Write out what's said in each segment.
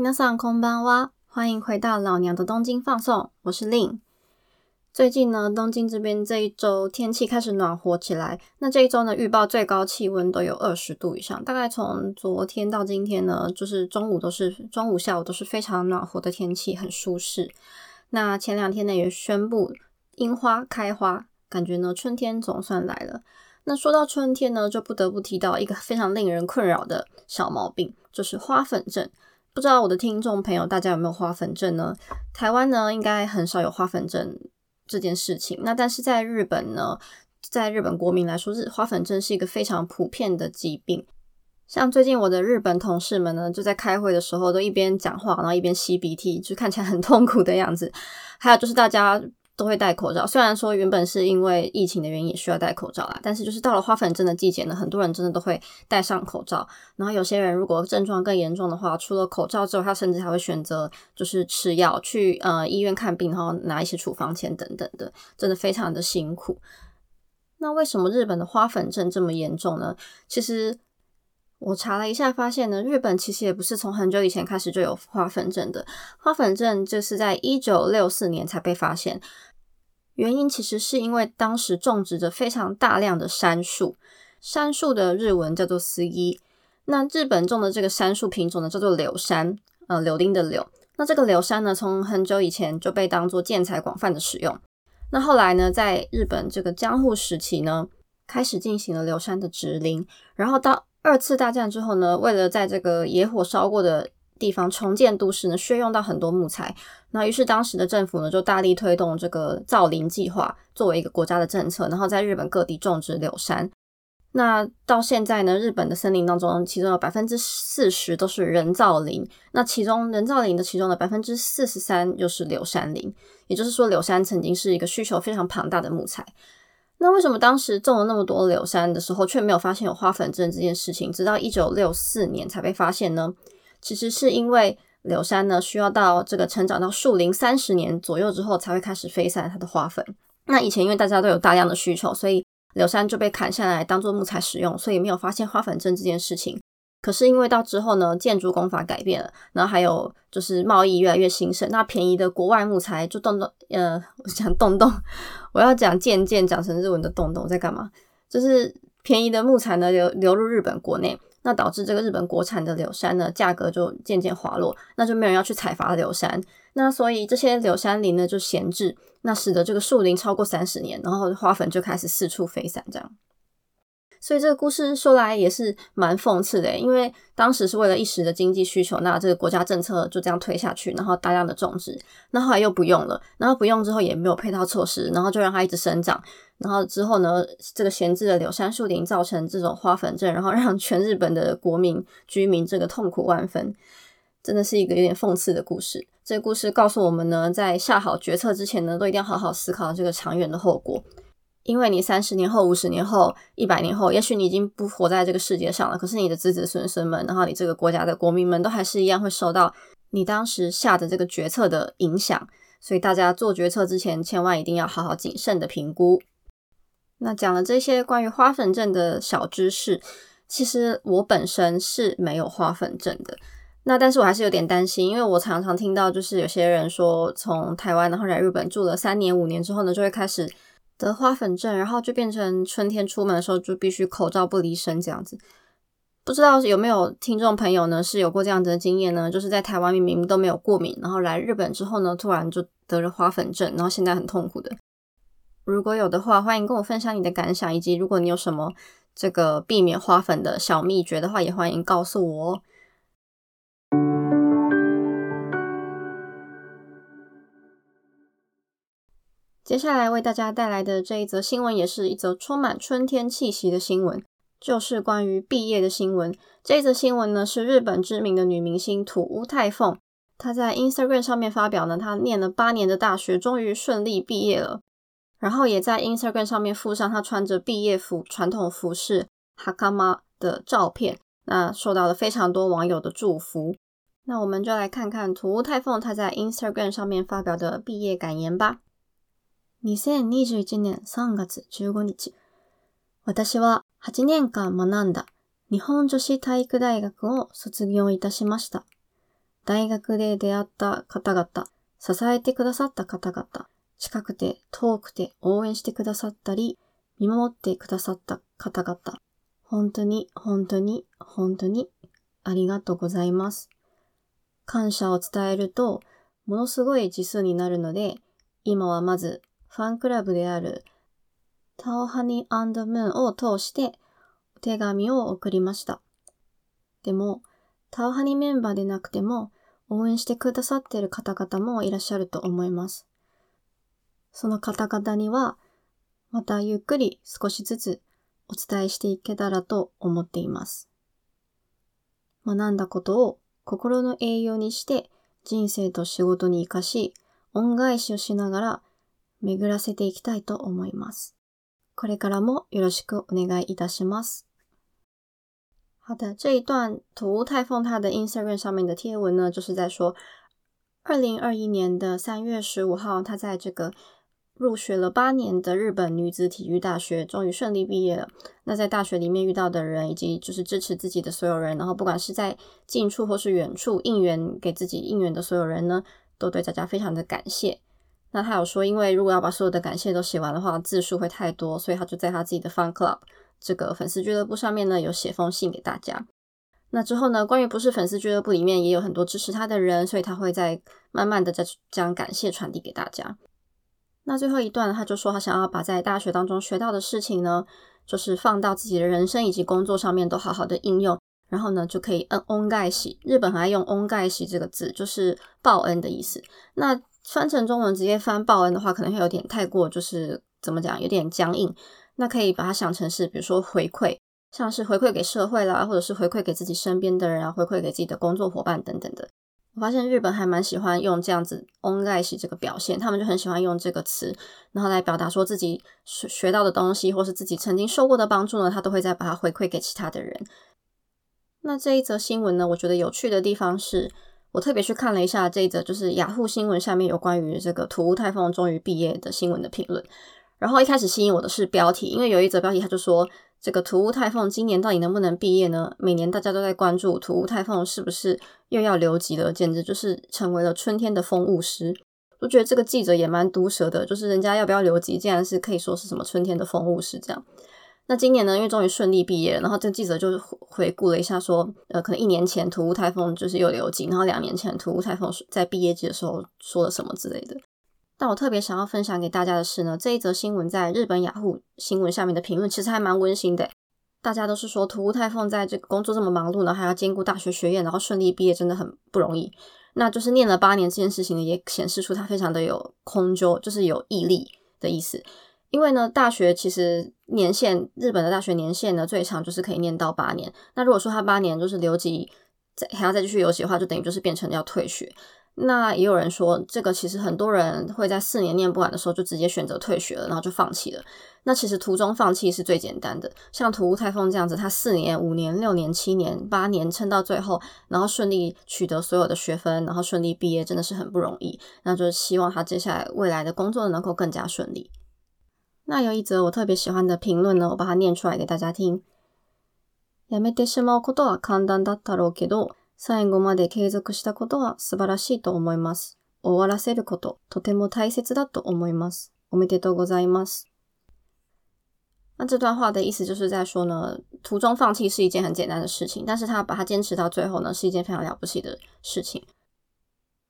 皆さんこんばんは，欢迎回到老娘的东京放送，我是令。最近呢，东京这边这一周天气开始暖和起来。那这一周呢，预报最高气温都有二十度以上。大概从昨天到今天呢，就是中午都是中午、下午都是非常暖和的天气，很舒适。那前两天呢，也宣布樱花开花，感觉呢春天总算来了。那说到春天呢，就不得不提到一个非常令人困扰的小毛病，就是花粉症。 不知道我的听众朋友大家有没有花粉症呢？台湾呢，应该很少有花粉症这件事情。那但是在日本呢，在日本国民来说，日花粉症是一个非常普遍的疾病。像最近我的日本同事们呢，就在开会的时候都一边讲话，然后一边吸鼻涕，就看起来很痛苦的样子。还有就是大家。都会戴口罩，虽然说原本是因为疫情的原因也需要戴口罩啦，但是就是到了花粉症的季节呢，很多人真的都会戴上口罩。然后有些人如果症状更严重的话，除了口罩之后，他甚至还会选择就是吃药去呃医院看病，然后拿一些处方钱等等的，真的非常的辛苦。那为什么日本的花粉症这么严重呢？其实。我查了一下，发现呢，日本其实也不是从很久以前开始就有花粉症的。花粉症就是在一九六四年才被发现，原因其实是因为当时种植着非常大量的杉树，杉树的日文叫做斯伊。那日本种的这个杉树品种呢，叫做柳杉，呃，柳丁的柳。那这个柳杉呢，从很久以前就被当做建材广泛的使用。那后来呢，在日本这个江户时期呢，开始进行了柳杉的植林，然后到二次大战之后呢，为了在这个野火烧过的地方重建都市呢，需要用到很多木材。那于是当时的政府呢，就大力推动这个造林计划，作为一个国家的政策，然后在日本各地种植柳杉。那到现在呢，日本的森林当中，其中有百分之四十都是人造林。那其中人造林的其中的百分之四十三又是柳杉林，也就是说，柳杉曾经是一个需求非常庞大的木材。那为什么当时种了那么多柳杉的时候，却没有发现有花粉症这件事情？直到一九六四年才被发现呢？其实是因为柳杉呢，需要到这个成长到树龄三十年左右之后，才会开始飞散它的花粉。那以前因为大家都有大量的需求，所以柳杉就被砍下来当做木材使用，所以没有发现花粉症这件事情。可是因为到之后呢，建筑工法改变了，然后还有就是贸易越来越兴盛，那便宜的国外木材就动动，呃，我讲动动，我要讲渐渐讲成日文的动动在干嘛？就是便宜的木材呢流流入日本国内，那导致这个日本国产的柳杉呢价格就渐渐滑落，那就没有人要去采伐柳杉，那所以这些柳杉林呢就闲置，那使得这个树林超过三十年，然后花粉就开始四处飞散，这样。所以这个故事说来也是蛮讽刺的，因为当时是为了一时的经济需求，那这个国家政策就这样推下去，然后大量的种植，那后来又不用了，然后不用之后也没有配套措施，然后就让它一直生长，然后之后呢，这个闲置的柳杉树林造成这种花粉症，然后让全日本的国民居民这个痛苦万分，真的是一个有点讽刺的故事。这个故事告诉我们呢，在下好决策之前呢，都一定要好好思考这个长远的后果。因为你三十年后、五十年后、一百年后，也许你已经不活在这个世界上了，可是你的子子孙孙们，然后你这个国家的国民们都还是一样会受到你当时下的这个决策的影响，所以大家做决策之前，千万一定要好好谨慎的评估。那讲了这些关于花粉症的小知识，其实我本身是没有花粉症的，那但是我还是有点担心，因为我常常听到就是有些人说，从台湾然后来日本住了三年、五年之后呢，就会开始。得花粉症，然后就变成春天出门的时候就必须口罩不离身这样子。不知道有没有听众朋友呢是有过这样子的经验呢？就是在台湾明明都没有过敏，然后来日本之后呢，突然就得了花粉症，然后现在很痛苦的。如果有的话，欢迎跟我分享你的感想，以及如果你有什么这个避免花粉的小秘诀的话，也欢迎告诉我哦。接下来为大家带来的这一则新闻，也是一则充满春天气息的新闻，就是关于毕业的新闻。这一则新闻呢，是日本知名的女明星土屋太凤，她在 Instagram 上面发表呢，她念了八年的大学，终于顺利毕业了。然后也在 Instagram 上面附上她穿着毕业服、传统服饰 Hakama 的照片，那受到了非常多网友的祝福。那我们就来看看土屋太凤她在 Instagram 上面发表的毕业感言吧。2021年3月15日、私は8年間学んだ日本女子体育大学を卒業いたしました。大学で出会った方々、支えてくださった方々、近くて遠くて応援してくださったり、見守ってくださった方々、本当に本当に本当にありがとうございます。感謝を伝えると、ものすごい字数になるので、今はまずファンクラブであるタオハニームーンを通してお手紙を送りました。でも、タオハニメンバーでなくても応援してくださっている方々もいらっしゃると思います。その方々には、またゆっくり少しずつお伝えしていけたらと思っています。学んだことを心の栄養にして人生と仕事に活かし、恩返しをしながら巡らせていきたいと思います。これからもよろしくお願いいたします。好的，这一段土屋太凤她的 Instagram 上面的贴文呢，就是在说，二零二一年的三月十五号，她在这个入学了八年的日本女子体育大学，终于顺利毕业了。那在大学里面遇到的人，以及就是支持自己的所有人，然后不管是在近处或是远处应援给自己应援的所有人呢，都对大家非常的感谢。 那他有说，因为如果要把所有的感谢都写完的话，字数会太多，所以他就在他自己的 Fun Club 这个粉丝俱乐部上面呢，有写封信给大家。那之后呢，关于不是粉丝俱乐部里面也有很多支持他的人，所以他会在慢慢的再将感谢传递给大家。那最后一段，他就说他想要把在大学当中学到的事情呢，就是放到自己的人生以及工作上面都好好的应用，然后呢就可以恩恩盖喜。日本很爱用恩盖喜这个字，就是报恩的意思。那翻成中文直接翻报恩的话，可能会有点太过，就是怎么讲，有点僵硬。那可以把它想成是，比如说回馈，像是回馈给社会啦，或者是回馈给自己身边的人啊，回馈给自己的工作伙伴等等的。我发现日本还蛮喜欢用这样子 “on 盖喜”这个表现，他们就很喜欢用这个词，然后来表达说自己学学到的东西，或是自己曾经受过的帮助呢，他都会再把它回馈给其他的人。那这一则新闻呢，我觉得有趣的地方是，我特别去看了一下这一则，就是雅虎新闻下面有关于这个土屋太凤终于毕业的新闻的评论。然后一开始吸引我的是标题，因为有一则标题他就说。这个土屋太凤今年到底能不能毕业呢？每年大家都在关注土屋太凤是不是又要留级了，简直就是成为了春天的风物诗。我觉得这个记者也蛮毒舌的，就是人家要不要留级，竟然是可以说是什么春天的风物诗这样。那今年呢，因为终于顺利毕业了，然后这记者就回顾了一下，说，呃，可能一年前土屋太凤就是有留级，然后两年前土屋太凤在毕业季的时候说了什么之类的。但我特别想要分享给大家的是呢，这一则新闻在日本雅虎新闻下面的评论其实还蛮温馨的。大家都是说，土屋太凤在这个工作这么忙碌呢，还要兼顾大学学业，然后顺利毕业，真的很不容易。那就是念了八年这件事情呢，也显示出他非常的有空究，就是有毅力的意思。因为呢，大学其实年限，日本的大学年限呢，最长就是可以念到八年。那如果说他八年就是留级，再还要再继续留级的话，就等于就是变成要退学。那也有人说，这个其实很多人会在四年念不完的时候就直接选择退学了，然后就放弃了。那其实途中放弃是最简单的，像土屋太凤这样子，他四年、五年、六年、七年、八年撑到最后，然后顺利取得所有的学分，然后顺利毕业，真的是很不容易。那就是希望他接下来未来的工作能够更加顺利。那有一则我特别喜欢的评论呢，我把它念出来给大家听。やめてしまうことは簡単だったろうけど。最後まで継続したことは素晴らしいと思います。終わらせること、とても大切だと思います。おめでとうございます。那这段话的意思就是在说呢，途中放弃是一件很简单的事情，但是他把它坚持到最后呢，是一件非常了不起的事情。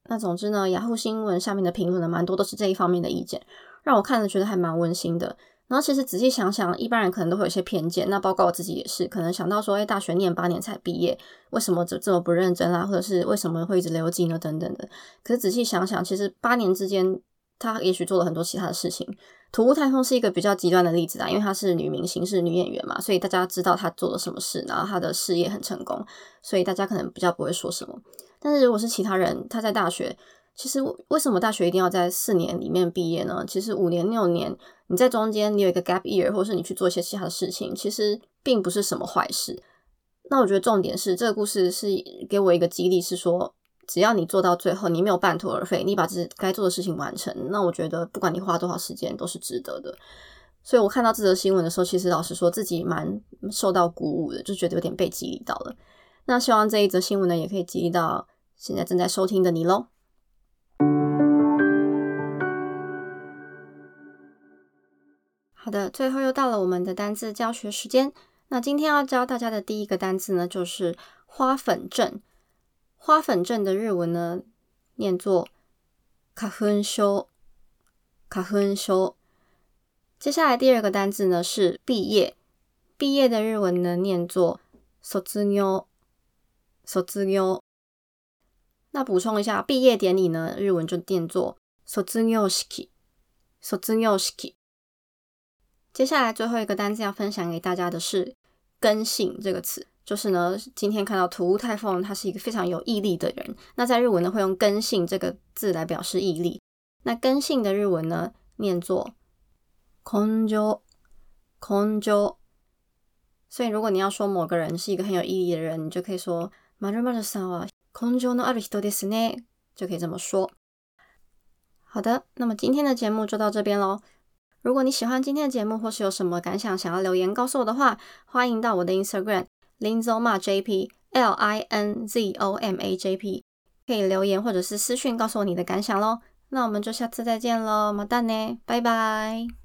那总之呢，雅虎新闻下面的评论呢，蛮多都是这一方面的意见， 让我看了觉得还蛮温馨的。然后其实仔细想想，一般人可能都会有些偏见，那包括我自己也是，可能想到说，哎，大学念八年才毕业，为什么这这么不认真啊？或者是为什么会一直留级呢？等等的。可是仔细想想，其实八年之间，他也许做了很多其他的事情。土屋太凤是一个比较极端的例子啊，因为她是女明星，是女演员嘛，所以大家知道她做了什么事，然后她的事业很成功，所以大家可能比较不会说什么。但是如果是其他人，他在大学。其实为什么大学一定要在四年里面毕业呢？其实五年六年，你在中间你有一个 gap year，或是你去做一些其他的事情，其实并不是什么坏事。那我觉得重点是这个故事是给我一个激励，是说只要你做到最后，你没有半途而废，你把这该做的事情完成，那我觉得不管你花多少时间都是值得的。所以我看到这则新闻的时候，其实老实说自己蛮受到鼓舞的，就觉得有点被激励到了。那希望这一则新闻呢，也可以激励到。现在正在收听的你喽。好的，最后又到了我们的单字教学时间。那今天要教大家的第一个单字呢，就是花粉症。花粉症的日文呢，念作花粉症。花粉症。接下来第二个单字呢是毕业。毕业的日文呢，念作卒業。卒業。那补充一下，毕业典礼呢，日文就念作卒業式。卒業式。接下来最后一个单词要分享给大家的是“根性”这个词，就是呢，今天看到土屋太凤，他是一个非常有毅力的人。那在日文呢，会用“根性”这个字来表示毅力。那“根性”的日文呢，念作“根性”。根性。所以，如果你要说某个人是一个很有毅力的人，你就可以说“まるまるさんは根性のある人ですね”，就可以这么说。好的，那么今天的节目就到这边喽。 如果你喜欢今天的节目，或是有什么感想想要留言告诉我的话，欢迎到我的 Instagram linzoma jp l i n z o m a j p 可以留言或者是私讯告诉我你的感想喽。那我们就下次再见喽，马蛋呢，拜拜。